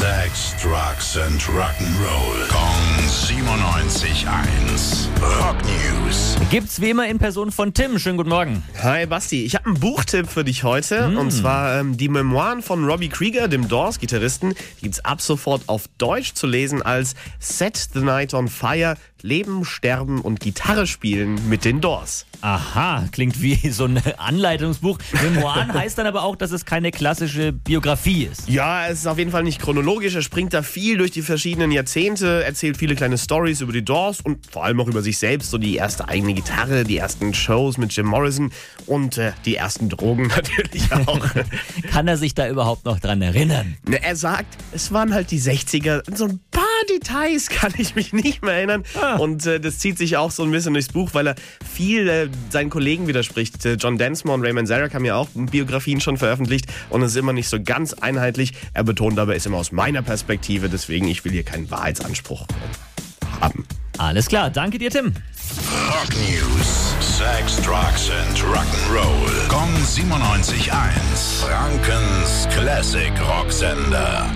Sex, Drugs and Rock'n'Roll. Kong 97.1. Rock News. Gibt's wie immer in Person von Tim. Schönen guten Morgen. Hi Basti, ich habe einen Buchtipp für dich heute. Mm. Und zwar ähm, die Memoiren von Robbie Krieger, dem Doors-Gitarristen. Die gibt's ab sofort auf Deutsch zu lesen als Set the Night on Fire. Leben, Sterben und Gitarre spielen mit den Doors. Aha, klingt wie so ein Anleitungsbuch. Memoiren heißt dann aber auch, dass es keine klassische Biografie ist. Ja, es ist auf jeden Fall nicht chronologisch. Er springt da viel durch die verschiedenen Jahrzehnte, erzählt viele kleine Stories über die Doors und vor allem auch über sich selbst. So die erste eigene Gitarre, die ersten Shows mit Jim Morrison und äh, die ersten Drogen natürlich auch. Kann er sich da überhaupt noch dran erinnern? Ne, er sagt, es waren halt die 60er. So ein Details kann ich mich nicht mehr erinnern. Und äh, das zieht sich auch so ein bisschen durchs Buch, weil er viel äh, seinen Kollegen widerspricht. Äh, John Densmore und Raymond Zarek haben ja auch Biografien schon veröffentlicht und es ist immer nicht so ganz einheitlich. Er betont aber, es ist immer aus meiner Perspektive, deswegen ich will hier keinen Wahrheitsanspruch haben. Alles klar, danke dir, Tim. Rock News. Sex, Drugs and Rock'n'Roll. Kong 97.1. Frankens Classic Rocksender.